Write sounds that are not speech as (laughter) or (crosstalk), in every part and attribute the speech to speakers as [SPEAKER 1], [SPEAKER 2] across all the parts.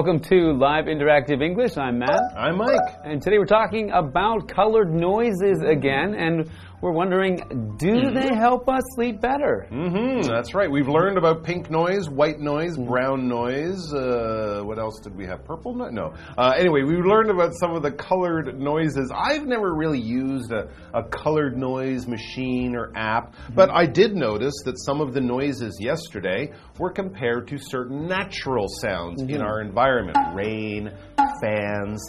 [SPEAKER 1] Welcome to Live Interactive English. I'm Matt.
[SPEAKER 2] I'm Mike.
[SPEAKER 1] And today we're talking about colored noises again, and we're wondering do they help us sleep better?
[SPEAKER 2] Mm-hmm, that's right. We've learned about pink noise, white noise, brown noise. Uh, what else did we have? Purple noise? No. Uh, anyway, we learned about some of the colored noises. I've never really used a, a colored noise machine or app, but I did notice that some of the noises yesterday were compared to certain natural sounds in our environment rain, fans,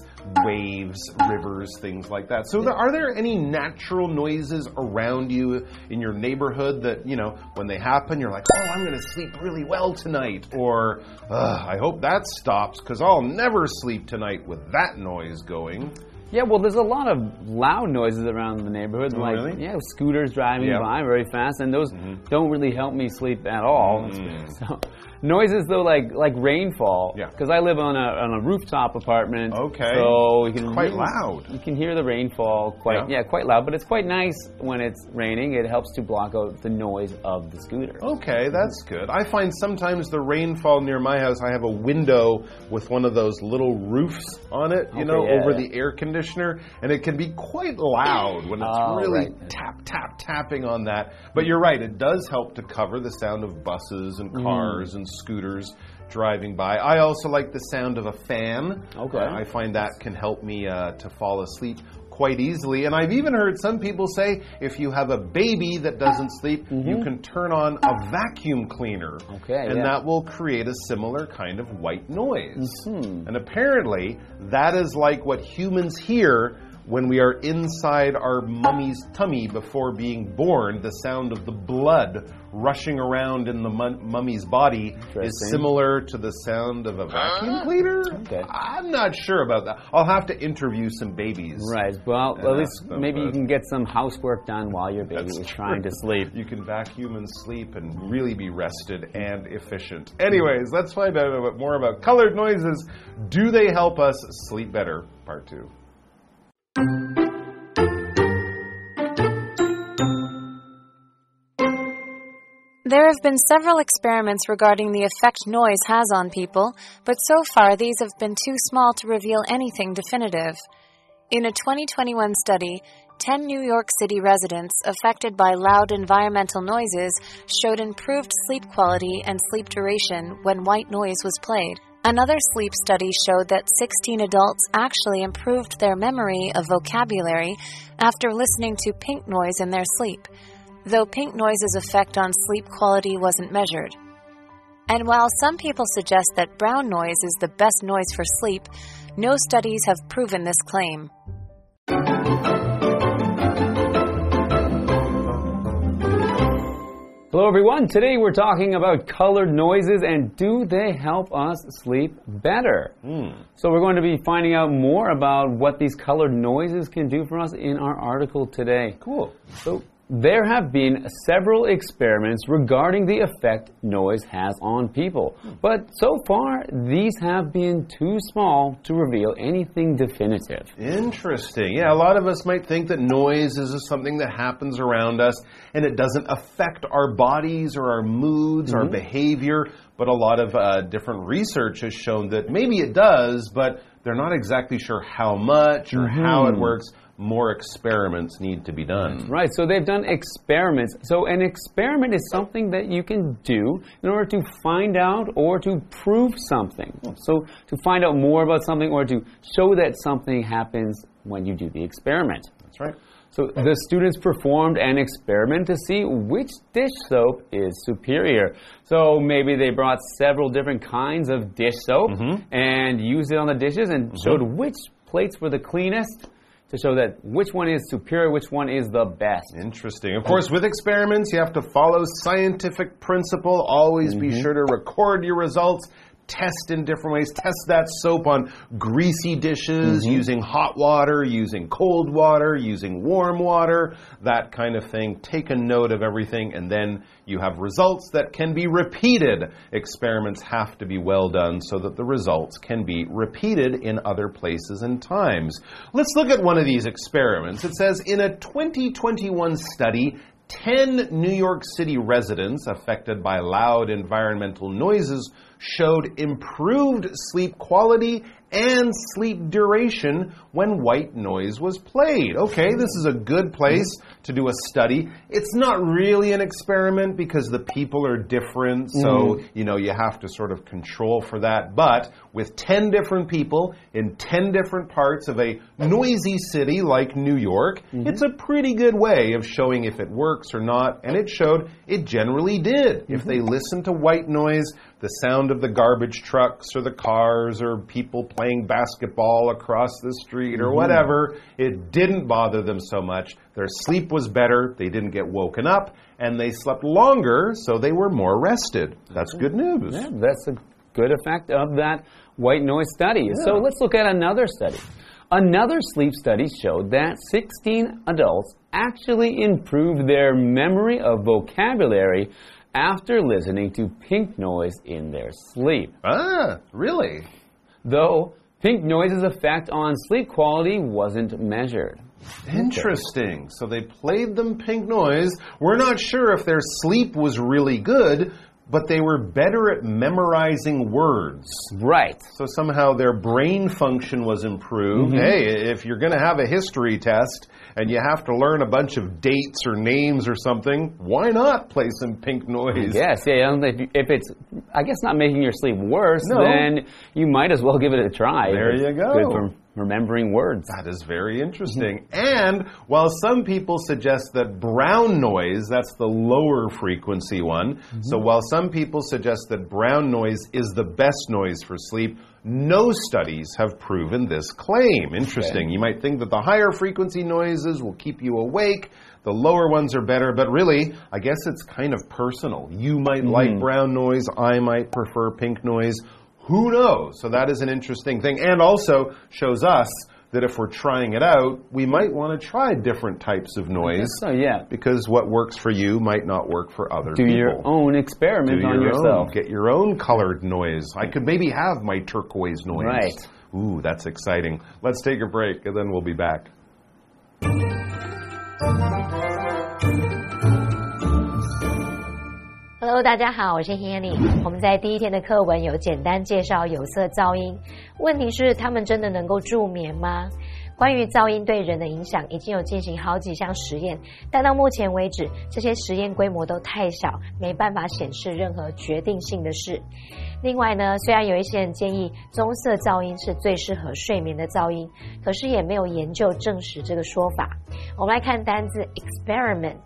[SPEAKER 2] waves, rivers, things like that. So, there, are there any natural noises around you in your neighborhood that, you know, when they happen, you're like, oh, I'm going to sleep really well tonight? Or, "Ugh, I hope that stops because I'll never sleep tonight with that noise going.
[SPEAKER 1] Yeah, well, there's a lot of loud noises around the neighborhood, like
[SPEAKER 2] Oh, really?
[SPEAKER 1] yeah, scooters driving.
[SPEAKER 2] Mm-hmm.
[SPEAKER 1] by very fast, and those don't really help me sleep at all.
[SPEAKER 2] Mm. (laughs)
[SPEAKER 1] So, noises though, like like rainfall,
[SPEAKER 2] Yeah.
[SPEAKER 1] because I live on a on a rooftop apartment.
[SPEAKER 2] Okay.
[SPEAKER 1] so you can
[SPEAKER 2] quite
[SPEAKER 1] really-
[SPEAKER 2] loud.
[SPEAKER 1] You can hear the rainfall quite
[SPEAKER 2] Yeah.
[SPEAKER 1] yeah. quite loud, but it's quite nice when it's raining. It helps to block out the noise of the scooter.
[SPEAKER 2] Okay, that's good. I find sometimes the rainfall near my house, I have a window with one of those little roofs on it, you
[SPEAKER 1] Okay,
[SPEAKER 2] know,
[SPEAKER 1] yeah,
[SPEAKER 2] over
[SPEAKER 1] yeah.
[SPEAKER 2] the air conditioner, and it can be quite loud when it's
[SPEAKER 1] Oh,
[SPEAKER 2] really
[SPEAKER 1] right.
[SPEAKER 2] tap, tap, tapping on that. But you're right, it does help to cover the sound of buses and
[SPEAKER 1] Mm.
[SPEAKER 2] cars and scooters driving by. I also like the sound of a fan.
[SPEAKER 1] Okay.
[SPEAKER 2] I find that can help me uh, to fall asleep quite easily. And I've even heard some people say if you have a baby that doesn't sleep, you can turn on a vacuum cleaner.
[SPEAKER 1] Mm-hmm. Okay,
[SPEAKER 2] And
[SPEAKER 1] yeah.
[SPEAKER 2] that will create a similar kind of white noise.
[SPEAKER 1] Mm-hmm.
[SPEAKER 2] And apparently, that is like what humans hear. When we are inside our mummy's tummy before being born, the sound of the blood rushing around in the mummy's body is similar to the sound of a vacuum cleaner.
[SPEAKER 1] Okay.
[SPEAKER 2] I'm not sure about that. I'll have to interview some babies.
[SPEAKER 1] Right. Well, at least
[SPEAKER 2] them,
[SPEAKER 1] maybe you can get some housework done while your baby
[SPEAKER 2] That's
[SPEAKER 1] is trying to sleep.
[SPEAKER 2] You can vacuum and sleep and really be rested and efficient. Anyways, let's find out a bit more about colored noises. Do they help us sleep better? Part two.
[SPEAKER 3] There have been several experiments regarding the effect noise has on people, but so far these have been too small to reveal anything definitive. In a 2021 study, 10 New York City residents affected by loud environmental noises showed improved sleep quality and sleep duration when white noise was played. Another sleep study showed that 16 adults actually improved their memory of vocabulary after listening to pink noise in their sleep though pink noise's effect on sleep quality wasn't measured. And while some people suggest that brown noise is the best noise for sleep, no studies have proven this claim.
[SPEAKER 1] Hello, everyone. Today we're talking about colored noises and do they help us sleep better? Hmm. So, we're going to be finding out more about what these colored noises can do for us in our article today.
[SPEAKER 2] Cool.
[SPEAKER 1] So, there have been several experiments regarding the effect noise has on people, hmm. but so far these have been too small to reveal anything definitive.
[SPEAKER 2] Interesting. Yeah, a lot of us might think that noise is just something that happens around us and it doesn't affect our bodies or our moods, our mm-hmm. behavior. But a lot of uh, different research has shown that maybe it does, but they're not exactly sure how much or how it mm-hmm. works. More experiments need to be done. Mm.
[SPEAKER 1] Right, so they've done experiments. So, an experiment is something that you can do in order to find out or to prove something. Hmm. So, to find out more about something or to show that something happens when you do the experiment.
[SPEAKER 2] That's right.
[SPEAKER 1] So, the students performed an experiment to see which dish soap is superior. So, maybe they brought several different kinds of dish soap mm-hmm. and used it on the dishes and mm-hmm. showed which plates were the cleanest to show that which one is superior, which one is the best.
[SPEAKER 2] Interesting. Of course, with experiments, you have to follow scientific principle. Always be mm-hmm. sure to record your results. Test in different ways. Test that soap on greasy dishes mm-hmm. using hot water, using cold water, using warm water, that kind of thing. Take a note of everything, and then you have results that can be repeated. Experiments have to be well done so that the results can be repeated in other places and times. Let's look at one of these experiments. It says in a 2021 study, 10 New York City residents affected by loud environmental noises showed improved sleep quality and sleep duration when white noise was played. Okay, this is a good place to do a study. It's not really an experiment because the people are different, so, mm. you know, you have to sort of control for that. But with 10 different people in 10 different parts of a noisy city like New York, mm -hmm. it's a pretty good way of showing if it works or not. And it showed it generally did. Mm -hmm. If they mm-hmm. listened to white noise, the sound of the garbage trucks or the cars or people playing basketball across the street or mm -hmm. whatever, it didn't bother them so much. Their sleep was better, they didn't get woken up, and they slept longer, so they were more rested. That's good news.
[SPEAKER 1] Yeah, that's a good effect of that white noise study. Yeah. So let's look at another study. Another sleep study showed that 16 adults actually improved their memory of vocabulary after listening to pink noise in their sleep.
[SPEAKER 2] Ah, really?
[SPEAKER 1] Though pink noise's effect on sleep quality wasn't measured.
[SPEAKER 2] Interesting. So they played them pink noise. We're not sure if their sleep was really good, but they were better at memorizing words.
[SPEAKER 1] Right.
[SPEAKER 2] So somehow their brain function was improved. Mm -hmm. Hey, if you're going to have a history test and you have to learn a bunch of dates or names or something, why not play some pink noise?
[SPEAKER 1] Yes, yeah. If, if it's, I guess, not making your sleep worse, no. then you might as well give it a try.
[SPEAKER 2] There you go.
[SPEAKER 1] Remembering words.
[SPEAKER 2] That is very interesting. and while some people suggest that brown noise, that's the lower frequency one, mm -hmm. so while some people suggest that brown noise is the best noise for sleep, no studies have proven this claim. Interesting. Okay. You might think that the higher frequency noises will keep you awake. The lower ones are better, but really, I guess it's kind of personal. You might mm -hmm. like brown noise, I might prefer pink noise. Who knows? So that is an interesting thing and also shows us that if we're trying it out, we might want to try different types of noise.
[SPEAKER 1] So, yeah.
[SPEAKER 2] Because what works for you might not work for other
[SPEAKER 1] Do
[SPEAKER 2] people.
[SPEAKER 1] Do your own experiment
[SPEAKER 2] Do
[SPEAKER 1] on
[SPEAKER 2] your
[SPEAKER 1] yourself.
[SPEAKER 2] Own. Get your own colored noise. I could maybe have my turquoise noise.
[SPEAKER 1] Right.
[SPEAKER 2] Ooh, that's exciting. Let's take a break and then we'll be back.
[SPEAKER 4] Hello，大家好，我是 Hanny。我们在第一天的课文有简单介绍有色噪音。问题是，它们真的能够助眠吗？关于噪音对人的影响，已经有进行好几项实验，但到目前为止，这些实验规模都太小，没办法显示任何决定性的事。另外呢，虽然有一些人建议棕色噪音是最适合睡眠的噪音，可是也没有研究证实这个说法。我们来看单字 experiment，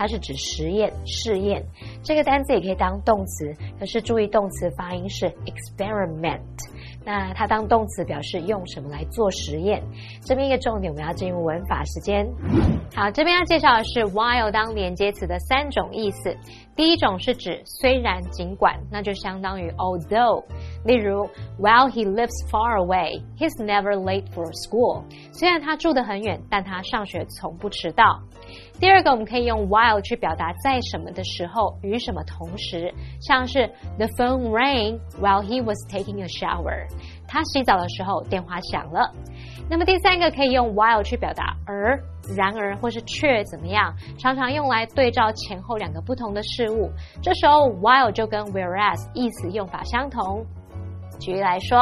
[SPEAKER 4] 它是指实验、试验。这个单词也可以当动词，可是注意动词发音是 experiment。那它当动词表示用什么来做实验？这边一个重点，我们要进入文法时间。好，这边要介绍的是 while 当连接词的三种意思。第一种是指虽然、尽管，那就相当于 although。例如，while he lives far away, he's never late for school。虽然他住得很远，但他上学从不迟到。第二个，我们可以用 while 去表达在什么的时候与什么同时，像是 the phone rang while he was taking a shower。他洗澡的时候电话响了。那么第三个可以用 while 去表达而、然而或是却怎么样，常常用来对照前后两个不同的事物。这时候 while 就跟 whereas 意思用法相同。举例来说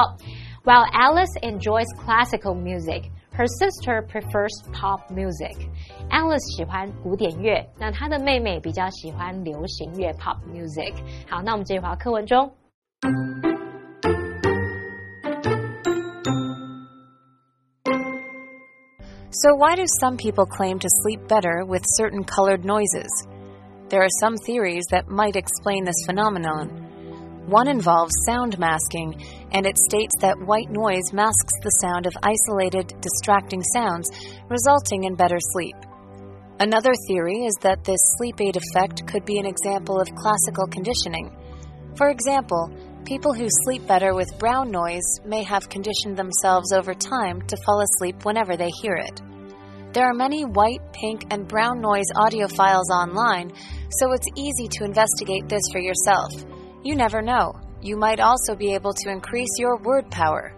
[SPEAKER 4] ，While Alice enjoys classical music, her sister prefers pop music. Alice 喜欢古典乐，那她的妹妹比较喜欢流行乐 pop music。好，那我们接着回到课文中。
[SPEAKER 3] So, why do some people claim to sleep better with certain colored noises? There are some theories that might explain this phenomenon. One involves sound masking, and it states that white noise masks the sound of isolated, distracting sounds, resulting in better sleep. Another theory is that this sleep aid effect could be an example of classical conditioning. For example, people who sleep better with brown noise may have conditioned themselves over time to fall asleep whenever they hear it. There are many white, pink, and brown noise audio files online, so it's easy to investigate this for yourself. You never know. You might also be able to increase your word power.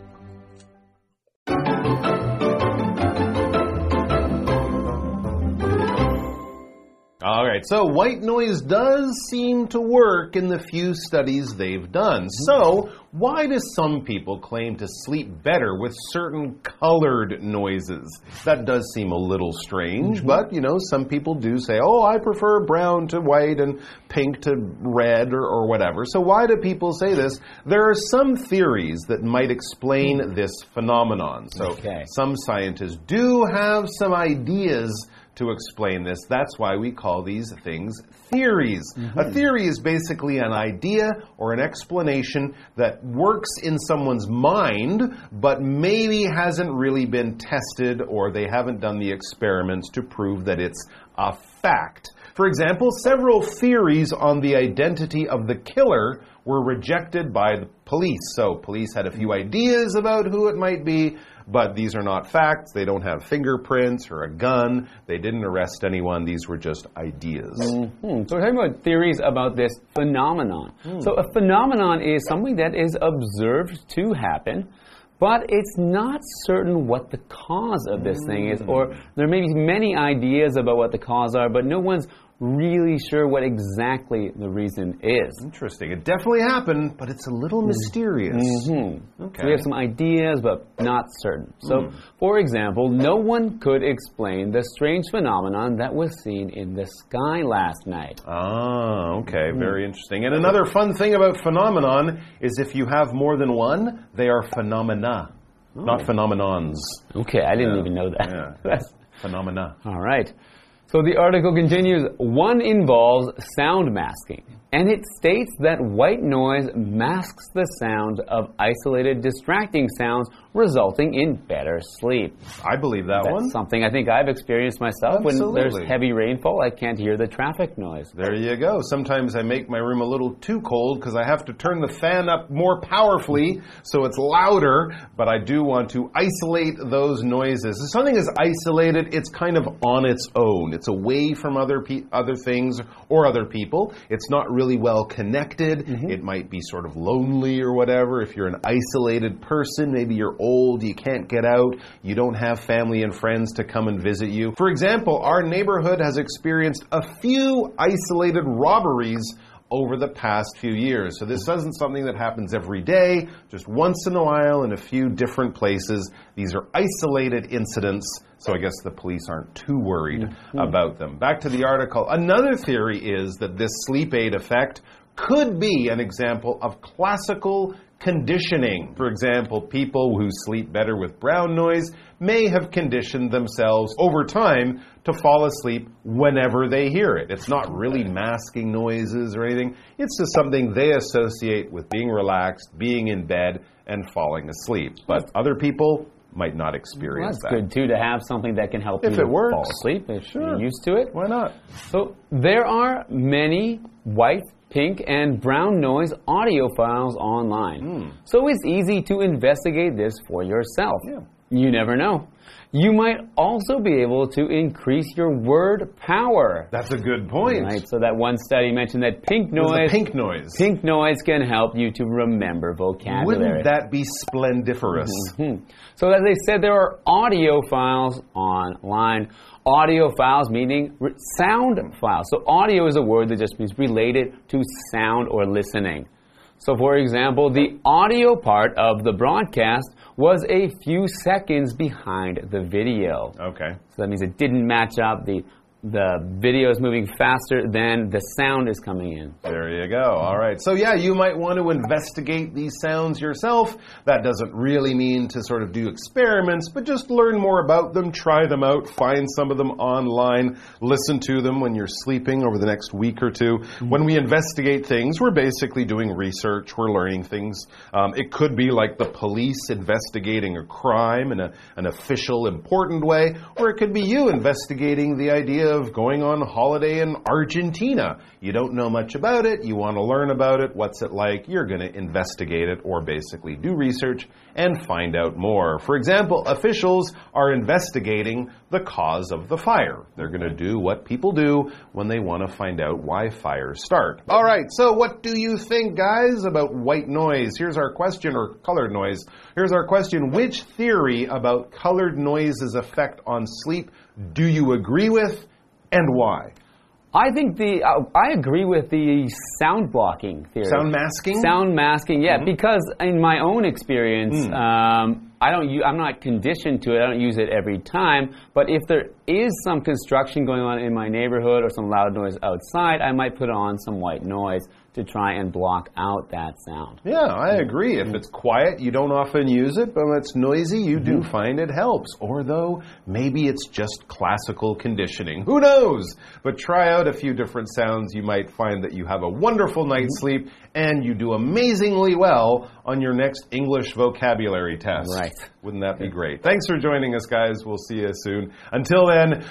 [SPEAKER 2] All right, so white noise does seem to work in the few studies they've done. Mm-hmm. So, why do some people claim to sleep better with certain colored noises? That does seem a little strange, mm-hmm. but you know, some people do say, oh, I prefer brown to white and pink to red or, or whatever. So, why do people say this? There are some theories that might explain mm-hmm. this phenomenon. So,
[SPEAKER 1] Okay.
[SPEAKER 2] some scientists do have some ideas to explain this. That's why we call these things theories. A mm-hmm. theory is basically an idea or an explanation that works in someone's mind, but maybe hasn't really been tested or they haven't done the experiments to prove that it's a fact. For example, several theories on the identity of the killer were rejected by the police. So, police had a few ideas about who it might be, but these are not facts. They don't have fingerprints or a gun. They didn't arrest anyone. These were just ideas.
[SPEAKER 1] Hmm. So we're talking about theories about this phenomenon. So a phenomenon is something that is observed to happen, but it's not certain what the cause of this thing is, or there may be many ideas about what the cause are, but no one's really sure what exactly the reason is.
[SPEAKER 2] Interesting. It definitely happened, but it's a little mysterious.
[SPEAKER 1] Hmm.
[SPEAKER 2] Okay.
[SPEAKER 1] So we have some ideas, but not certain. So, for example, no one could explain the strange phenomenon that was seen in the sky last night.
[SPEAKER 2] Ah, okay, very interesting. And another fun thing about phenomenon is if you have more than one, they are phenomena, not phenomenons.
[SPEAKER 1] Okay, I didn't even know that.
[SPEAKER 2] Yeah. (laughs)
[SPEAKER 1] That's-
[SPEAKER 2] Phenomena.
[SPEAKER 1] all right. So the article continues one involves sound masking, and it states that white noise masks the sound of isolated, distracting sounds, resulting in better sleep.
[SPEAKER 2] I believe that
[SPEAKER 1] That's
[SPEAKER 2] one.
[SPEAKER 1] something I think I've experienced myself. When there's heavy rainfall, I can't hear the traffic noise.
[SPEAKER 2] There you go. Sometimes I make my room a little too cold because I have to turn the fan up more powerfully so it's louder, but I do want to isolate those noises. If something is isolated, it's kind of on its own. It's away from other pe- other things or other people. It's not really well connected. Mm-hmm. It might be sort of lonely or whatever. If you're an isolated person, maybe you're old, you can't get out, you don't have family and friends to come and visit you. For example, our neighborhood has experienced a few isolated robberies over the past few years. So this isn't something that happens every day, just once in a while in a few different places. These are isolated incidents, so I guess the police aren't too worried mm-hmm. about them. Back to the article. Another theory is that this sleep aid effect could be an example of classical conditioning. For example, people who sleep better with brown noise may have conditioned themselves over time to fall asleep whenever they hear it. It's not really masking noises or anything, it's just something they associate with being relaxed, being in bed, and falling asleep. But other people might not
[SPEAKER 1] Well,
[SPEAKER 2] experience
[SPEAKER 1] that's
[SPEAKER 2] that.
[SPEAKER 1] good too to have something that can help
[SPEAKER 2] If
[SPEAKER 1] you
[SPEAKER 2] it works.
[SPEAKER 1] fall asleep if
[SPEAKER 2] Sure.
[SPEAKER 1] you're used to it.
[SPEAKER 2] Why not?
[SPEAKER 1] So there are many white, pink, and brown noise audio files online. Hmm. So it's easy to investigate this for yourself.
[SPEAKER 2] Yeah.
[SPEAKER 1] You never know. You might also be able to increase your word power.
[SPEAKER 2] That's a good point.
[SPEAKER 1] Right. So that one study mentioned that pink noise
[SPEAKER 2] pink noise.
[SPEAKER 1] pink noise can help you to remember vocabulary.
[SPEAKER 2] Wouldn't that be splendiferous?
[SPEAKER 1] Hmm. So as I said, there are audio files online. Audio files meaning sound files. So audio is a word that just means related to sound or listening. So for example, the audio part of the broadcast was a few seconds behind the video.
[SPEAKER 2] Okay.
[SPEAKER 1] So that means it didn't match up. The the video is moving faster than the sound is coming in.
[SPEAKER 2] There you go. All right. So, yeah, you might want to investigate these sounds yourself. That doesn't really mean to sort of do experiments, but just learn more about them, try them out, find some of them online, listen to them when you're sleeping over the next week or two. When we investigate things, we're basically doing research, we're learning things. Um, it could be like the police investigating a crime in a, an official, important way, or it could be you investigating the idea of going on holiday in Argentina. You don't know much about it, you want to learn about it, what's it like, you're going to investigate it or basically do research and find out more. For example, officials are investigating the cause of the fire. They're going to do what people do when they want to find out why fires start. All right, so what do you think, guys, about white noise? Here's our question, or colored noise. Here's our question Which theory about colored noises' effect on sleep do you agree with and why?
[SPEAKER 1] I think the uh, I agree with the sound blocking theory.
[SPEAKER 2] Sound masking.
[SPEAKER 1] Sound masking, yeah. Because in my own experience,
[SPEAKER 2] Hmm.
[SPEAKER 1] um, I don't. u- I'm not conditioned to it. I don't use it every time. But if there is some construction going on in my neighborhood or some loud noise outside, I might put on some white noise to try and block out that sound.
[SPEAKER 2] Yeah, I mm-hmm. agree. If mm-hmm. it's quiet, you don't often use it, but when it's noisy, you do mm-hmm. find it helps. Or though, maybe it's just classical conditioning. Who knows? But try out a few different sounds. You might find that you have a wonderful night's sleep and you do amazingly well on your next English vocabulary test.
[SPEAKER 1] Right.
[SPEAKER 2] Wouldn't that be great? Thanks for joining us, guys. We'll see you soon. Until then,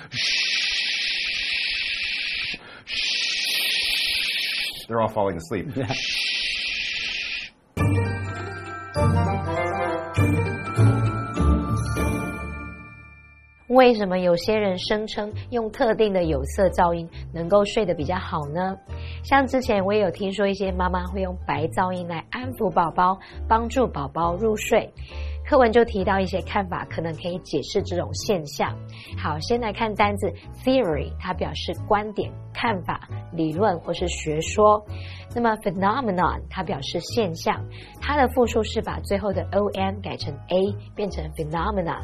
[SPEAKER 2] they're all falling asleep.
[SPEAKER 4] 为什么有些人声称用特定的有色噪音能够睡得比较好呢？像之前我也有听说一些妈妈会用白噪音来安抚宝宝帮助宝宝入睡。课文就提到一些看法，可能可以解释这种现象。好，先来看单字 theory，它表示观点、看法、理论或是学说。那么 phenomenon 它表示现象，它的复数是把最后的 o n 改成 a，变成 phenomena。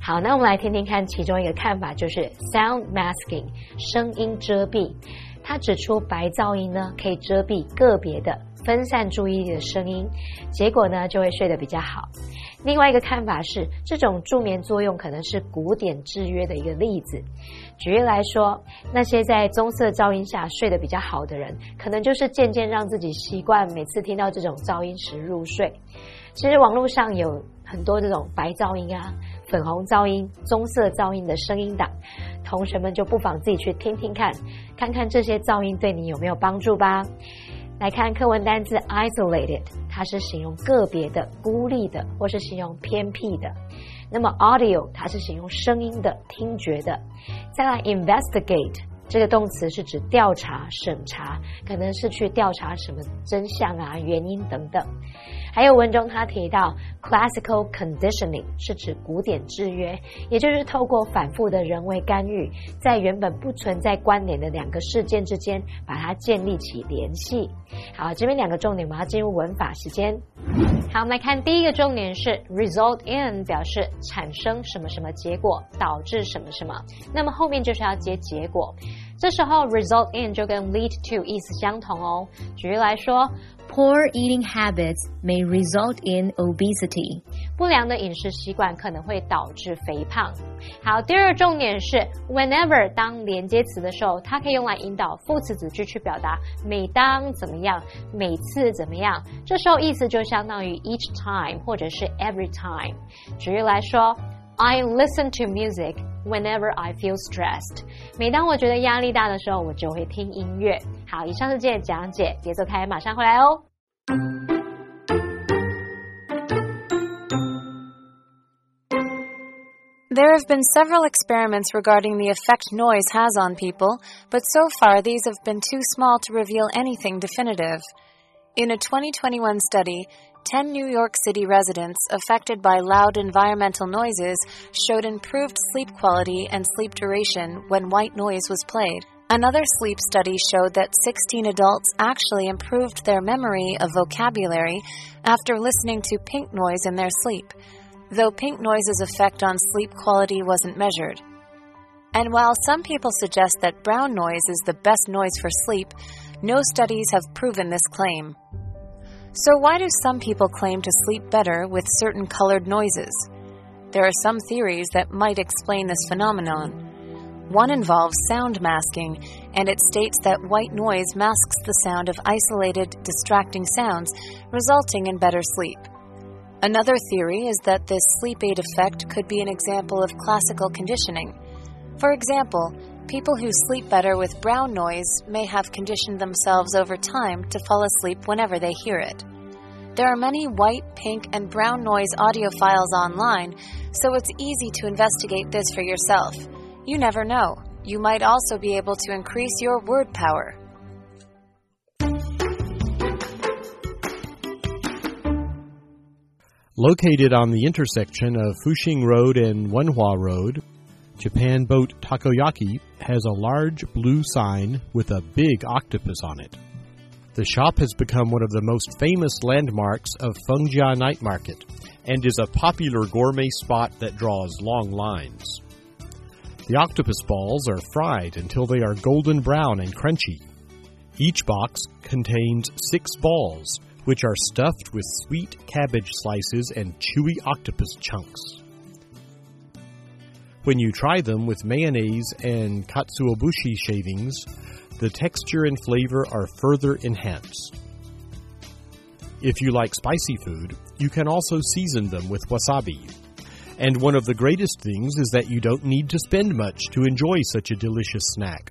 [SPEAKER 4] 好，那我们来听听看其中一个看法，就是 sound masking 声音遮蔽。它指出白噪音呢可以遮蔽个别的分散注意力的声音，结果呢就会睡得比较好。另外一个看法是，这种助眠作用可能是古典制约的一个例子。举例来说，那些在棕色噪音下睡得比较好的人，可能就是渐渐让自己习惯每次听到这种噪音时入睡。其实网络上有很多这种白噪音啊、粉红噪音、棕色噪音的声音档，同学们就不妨自己去听听看，看看这些噪音对你有没有帮助吧。来看课文单字 isolated，它是形容个别的、孤立的，或是形容偏僻的。那么 audio 它是形容声音的、听觉的。再来 investigate 这个动词是指调查、审查，可能是去调查什么真相啊、原因等等。还有文中他提到 classical conditioning 是指古典制约，也就是透过反复的人为干预，在原本不存在关联的两个事件之间，把它建立起联系。好，这边两个重点，我们要进入文法时间。好，我们来看第一个重点是 result in，表示产生什么什么结果，导致什么什么。那么后面就是要接结果，这时候 result in 就跟 lead to 意思相同哦。举例来说。
[SPEAKER 5] Poor eating habits may result in obesity.
[SPEAKER 4] 不良的饮食习惯可能会导致肥胖。好，第二重点是 whenever 当连接词的时候，它可以用来引导副词子句去表达每当怎么样，每次怎么样。这时候意思就相当于 each time 或者是 every time。举例来说。I listen to music whenever I feel stressed。每当我觉得压力大的时候，我就会听音乐。好，以上是今天的讲解，别走开，马上回来哦。
[SPEAKER 3] There have been several experiments regarding the effect noise has on people, but so far these have been too small to reveal anything definitive. In a 2021 study, 10 New York City residents affected by loud environmental noises showed improved sleep quality and sleep duration when white noise was played. Another sleep study showed that 16 adults actually improved their memory of vocabulary after listening to pink noise in their sleep, though pink noise's effect on sleep quality wasn't measured. And while some people suggest that brown noise is the best noise for sleep, no studies have proven this claim. So, why do some people claim to sleep better with certain colored noises? There are some theories that might explain this phenomenon. One involves sound masking, and it states that white noise masks the sound of isolated, distracting sounds, resulting in better sleep. Another theory is that this sleep aid effect could be an example of classical conditioning. For example, people who sleep better with brown noise may have conditioned themselves over time to fall asleep whenever they hear it. There are many white, pink, and brown noise audio files online, so it's easy to investigate this for yourself. You never know. You might also be able to increase your word power.
[SPEAKER 6] Located on the intersection of Fuxing Road and Wenhua Road, Japan Boat Takoyaki has a large blue sign with a big octopus on it. The shop has become one of the most famous landmarks of Fengjia Night Market and is a popular gourmet spot that draws long lines. The octopus balls are fried until they are golden brown and crunchy. Each box contains six balls, which are stuffed with sweet cabbage slices and chewy octopus chunks. When you try them with mayonnaise and katsuobushi shavings, the texture and flavor are further enhanced. If you like spicy food, you can also season them with wasabi. And one of the greatest things is that you don't need to spend much to enjoy such a delicious snack.